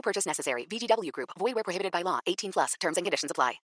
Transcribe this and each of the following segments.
No purchase necessary. VGW Group. Void where prohibited by law. 18 plus. Terms and conditions apply.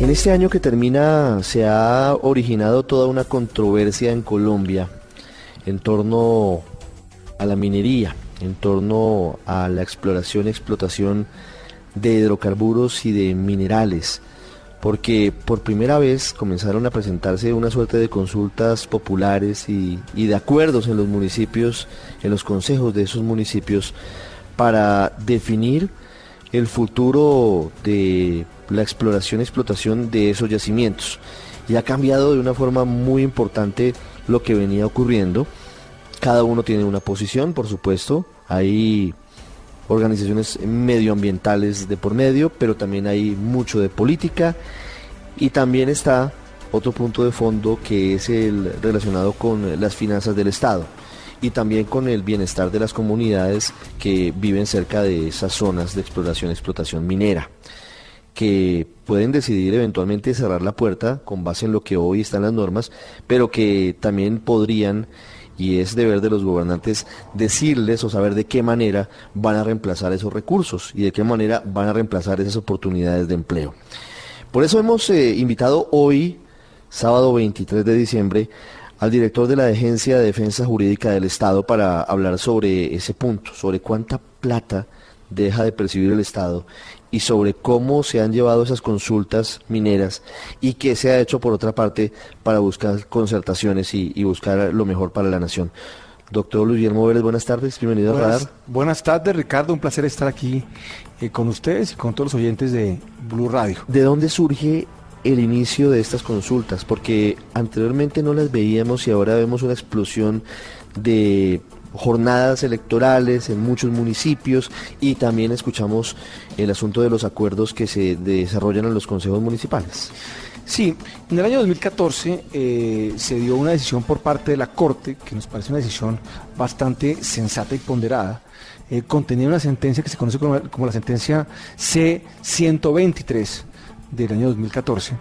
En este año que termina se ha originado toda una controversia en Colombia en torno a la minería, en torno a la exploración y explotación de hidrocarburos y de minerales, porque por primera vez comenzaron a presentarse una suerte de consultas populares y de acuerdos en los municipios, en los consejos de esos municipios, para definir el futuro de la exploración y explotación de esos yacimientos. Y ha cambiado de una forma muy importante lo que venía ocurriendo. Cada uno tiene una posición, por supuesto. Hay organizaciones medioambientales de por medio, pero también hay mucho de política y también está otro punto de fondo que es el relacionado con las finanzas del Estado y también con el bienestar de las comunidades que viven cerca de esas zonas de exploración explotación minera que pueden decidir eventualmente cerrar la puerta con base en lo que hoy están las normas, pero que también podrían y es deber de los gobernantes decirles o saber de qué manera van a reemplazar esos recursos y de qué manera van a reemplazar esas oportunidades de empleo. Por eso hemos eh, invitado hoy, sábado 23 de diciembre, al director de la Agencia de Defensa Jurídica del Estado para hablar sobre ese punto, sobre cuánta plata deja de percibir el Estado y sobre cómo se han llevado esas consultas mineras y qué se ha hecho por otra parte para buscar concertaciones y, buscar lo mejor para la nación. Doctor Luis Guillermo Vélez, buenas tardes, bienvenido buenas, a Radar. Buenas tardes, Ricardo, un placer estar aquí eh, con ustedes y con todos los oyentes de Blue Radio. ¿De dónde surge el inicio de estas consultas? Porque anteriormente no las veíamos y ahora vemos una explosión de jornadas electorales en muchos municipios y también escuchamos el asunto de los acuerdos que se desarrollan en los consejos municipales. Sí, en el año 2014 eh, se dio una decisión por parte de la Corte, que nos parece una decisión bastante sensata y ponderada, eh, contenía una sentencia que se conoce como, como la sentencia C-123 del año 2014,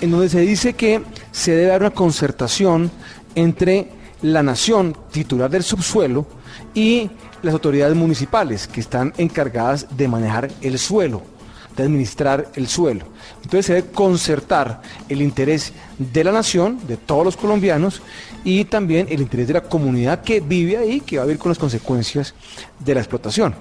en donde se dice que se debe dar una concertación entre la nación titular del subsuelo y las autoridades municipales que están encargadas de manejar el suelo, de administrar el suelo. Entonces se debe concertar el interés de la nación, de todos los colombianos, y también el interés de la comunidad que vive ahí, que va a vivir con las consecuencias de la explotación.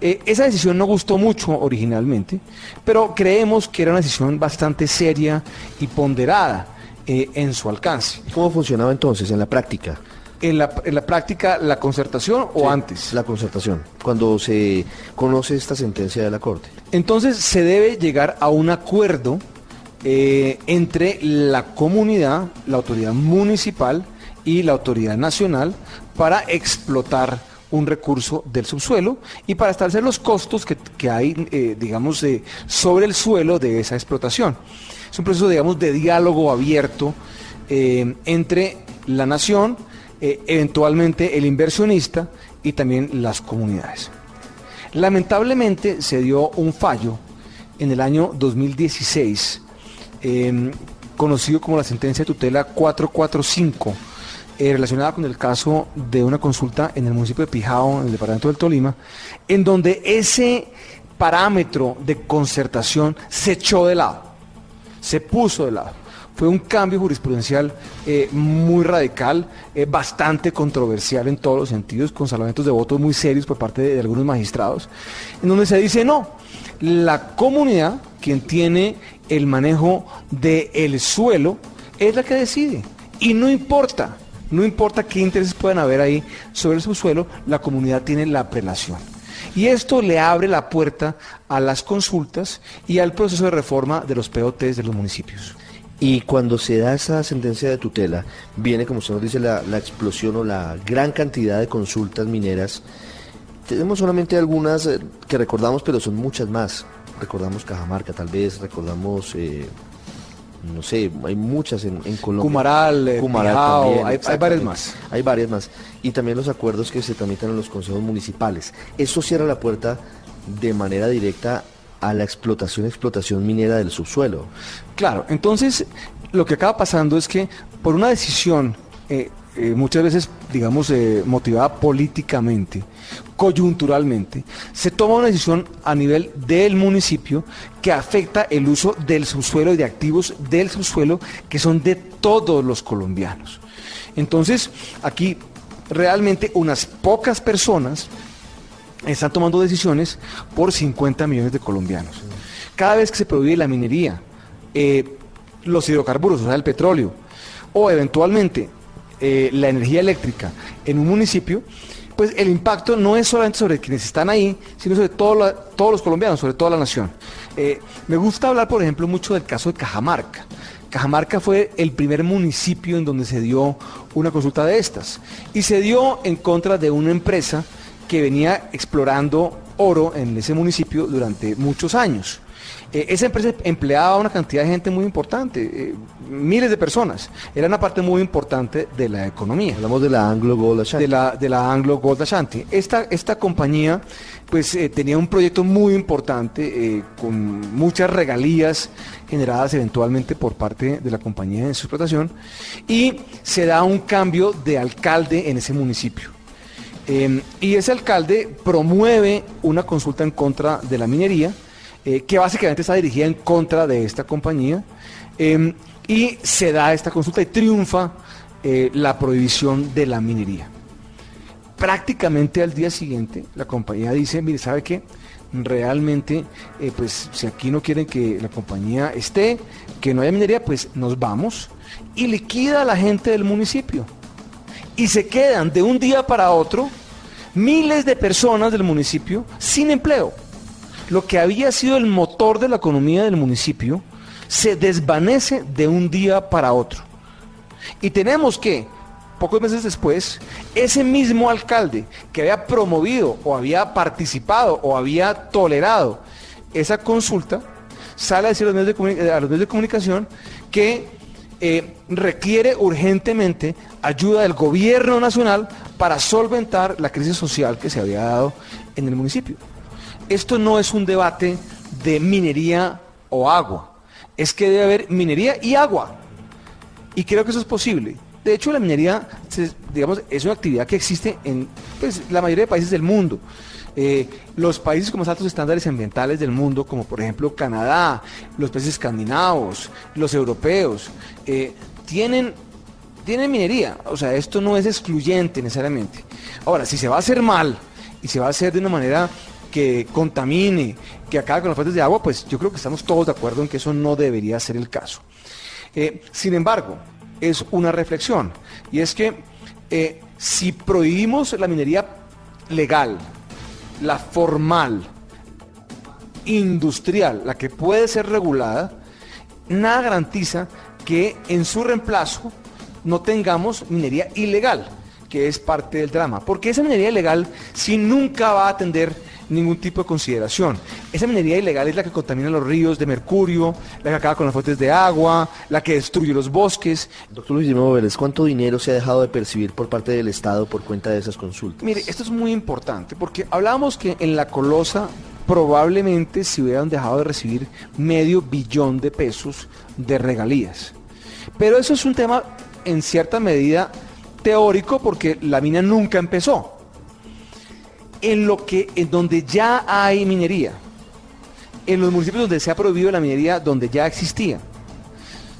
Eh, esa decisión no gustó mucho originalmente, pero creemos que era una decisión bastante seria y ponderada eh, en su alcance. ¿Cómo funcionaba entonces en la práctica? En la, en la práctica, la concertación o antes? La concertación, cuando se conoce esta sentencia de la Corte. Entonces se debe llegar a un acuerdo eh, entre la comunidad, la autoridad municipal y la autoridad nacional para explotar un recurso del subsuelo y para establecer los costos que, que hay, eh, digamos, sobre el suelo de esa explotación. Es un proceso, digamos, de diálogo abierto eh, entre la nación, eh, eventualmente el inversionista y también las comunidades. Lamentablemente se dio un fallo en el año 2016, em, conocido como la sentencia de tutela 445, eh, relacionada con el caso de una consulta en el municipio de Pijao, en el departamento del Tolima, en donde ese parámetro de concertación se echó de lado se puso de lado. Fue un cambio jurisprudencial eh, muy radical, eh, bastante controversial en todos los sentidos, con salvamentos de votos muy serios por parte de, algunos magistrados, en donde se dice no, la comunidad, quien tiene el manejo del suelo, es la que decide. Y no importa, no importa qué intereses puedan haber ahí sobre el subsuelo, la comunidad tiene la prelación. Y esto le abre la puerta a las consultas y al proceso de reforma de los POTs de los municipios. Y cuando se da esa sentencia de tutela, viene, como usted nos dice, la, explosión o la gran cantidad de consultas mineras tenemos solamente algunas eh, que recordamos, pero son muchas más. Recordamos Cajamarca, tal vez, recordamos, eh, no sé, hay muchas en, en Colombia. Cumaral, eh, Cumaral Pijao, también, hay- hay varias más. Hay varias más. Y también los acuerdos que se tramitan en los consejos municipales. Eso cierra la puerta de manera directa a la explotación, explotación minera del subsuelo. Claro, entonces lo que acaba pasando es que por una decisión eh, eh, muchas veces, digamos, eh, motivada políticamente, coyunturalmente, se toma una decisión a nivel del municipio que afecta el uso del subsuelo y de activos del subsuelo que son de todos los colombianos. Entonces, aquí realmente unas pocas personas están tomando decisiones por 50 millones de colombianos. Cada vez que se prohíbe la minería, eh, los hidrocarburos, o sea, el petróleo, o eventualmente eh, la energía eléctrica en un municipio, pues el impacto no es solamente sobre quienes están ahí, sino sobre todos los colombianos, sobre toda la nación. Eh, me gusta hablar, por ejemplo, mucho del caso de Cajamarca. Cajamarca fue el primer municipio en donde se dio una consulta de estas. Y se dio en contra de una empresa que venía explorando oro en ese municipio durante muchos años. Eh, esa empresa empleaba a una cantidad de gente muy importante, eh, miles de personas. Era una parte muy importante de la economía Hablamos de la Anglo Gold Ashanti. de la, de la Anglo Gold Ashanti. Esta, esta compañía pues eh, tenía un proyecto muy importante con muchas regalías generadas eventualmente por parte de la compañía en su explotación y se da un cambio de alcalde en ese municipio. Eh, y ese alcalde promueve una consulta en contra de la minería, eh, que básicamente está dirigida en contra de esta compañía, eh, y se da esta consulta y triunfa eh, la prohibición de la minería. Prácticamente al día siguiente, la compañía dice, mire, ¿sabe qué? Realmente, eh, pues si aquí no quieren que la compañía esté, que no haya minería, pues nos vamos y liquida a la gente del municipio y se quedan de un día para otro miles de personas del municipio sin empleo. Lo que había sido el motor de la economía del municipio se desvanece de un día para otro. Y tenemos que, pocos meses después, ese mismo alcalde que había promovido o había participado o había tolerado esa consulta, sale a decir a los medios de, de comunicación que eh, requiere urgentemente ayuda del gobierno nacional para solventar la crisis social que se había dado en el municipio. Esto no es un debate de minería o agua, es que debe haber minería y agua. Y creo que eso es posible. De hecho, la minería, digamos, es una actividad que existe en pues, la mayoría de países del mundo. Eh, los países con más altos estándares ambientales del mundo, como por ejemplo Canadá, los países escandinavos, los europeos, eh, tienen, tienen minería. O sea, esto no es excluyente necesariamente. Ahora, si se va a hacer mal y se va a hacer de una manera que contamine, que acabe con las fuentes de agua, pues yo creo que estamos todos de acuerdo en que eso no debería ser el caso. Eh, sin embargo, es una reflexión, y es que si prohibimos la minería legal, la formal, industrial, la que puede ser regulada, nada garantiza que en su reemplazo no tengamos minería ilegal, que es parte del drama. Porque esa minería ilegal sí nunca va a atender ningún tipo de consideración. Esa minería ilegal es la que contamina los ríos de mercurio, la que acaba con las fuentes de agua, la que destruye los bosques. Doctor Luis Guillermo Vélez, ¿cuánto dinero se ha dejado de percibir por parte del Estado por cuenta de esas consultas? Mire, esto es muy importante porque hablábamos que en la colosa probablemente se hubieran dejado de recibir medio billón de pesos de regalías. Pero eso es un tema en cierta medida teórico porque la mina nunca empezó. En lo que en donde ya hay minería, en los municipios donde se ha prohibido la minería, donde ya existía,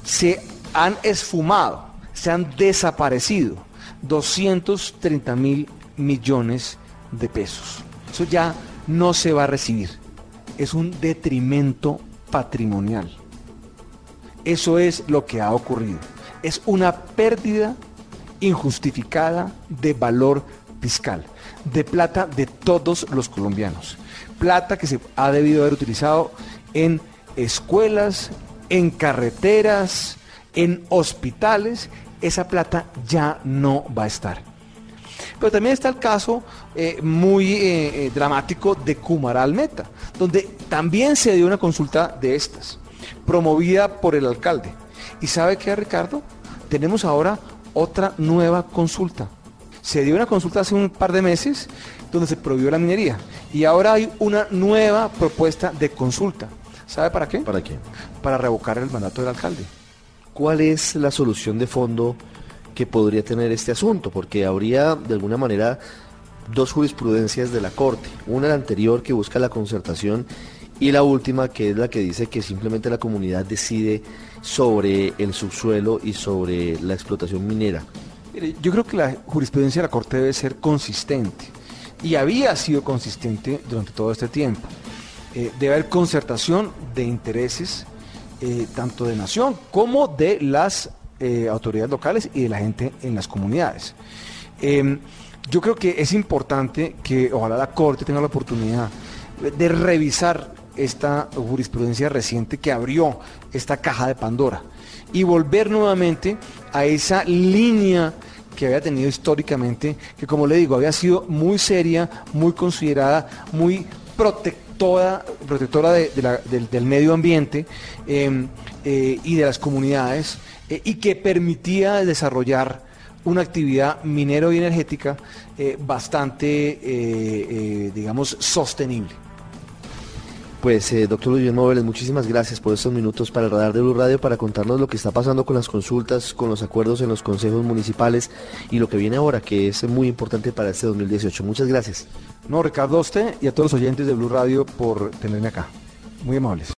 se han esfumado, se han desaparecido 230 mil millones de pesos. Eso ya no se va a recibir. Es un detrimento patrimonial. Eso es lo que ha ocurrido. Es una pérdida injustificada de valor fiscal, de plata de todos los colombianos. Plata que se ha debido haber utilizado en escuelas, en carreteras, en hospitales. Esa plata ya no va a estar. Pero también está el caso eh, muy eh, eh, dramático de Cumaral Meta, donde también se dio una consulta de estas, promovida por el alcalde. ¿Y sabe qué, Ricardo? Tenemos ahora otra nueva consulta. Se dio una consulta hace un par de meses donde se prohibió la minería. Y ahora hay una nueva propuesta de consulta. ¿Sabe para qué? ¿Para qué? Para revocar el mandato del alcalde. ¿Cuál es la solución de fondo que podría tener este asunto? Porque habría, de alguna manera, dos jurisprudencias de la Corte. Una la anterior que busca la concertación y la última que es la que dice que simplemente la comunidad decide sobre el subsuelo y sobre la explotación minera. Yo creo que la jurisprudencia de la Corte debe ser consistente y había sido consistente durante todo este tiempo. Eh, debe haber concertación de intereses eh, tanto de nación como de las eh, autoridades locales y de la gente en las comunidades. Em, yo creo que es importante que ojalá la Corte tenga la oportunidad de revisar esta jurisprudencia reciente que abrió esta caja de Pandora y volver nuevamente a esa línea que había tenido históricamente, que como le digo, había sido muy seria, muy considerada, muy protectora, protectora de- del, medio ambiente eh, eh, y de las comunidades, eh, y que permitía desarrollar una actividad minero y energética eh, bastante, digamos, sostenible. Pues, eh, doctor Luis Vélez, muchísimas gracias por estos minutos para el radar de Blue Radio para contarnos lo que está pasando con las consultas, con los acuerdos en los consejos municipales y lo que viene ahora, que es muy importante para este 2018. Muchas gracias. No, Ricardo, a usted y a todos los oyentes de Blue Radio por tenerme acá. Muy amables.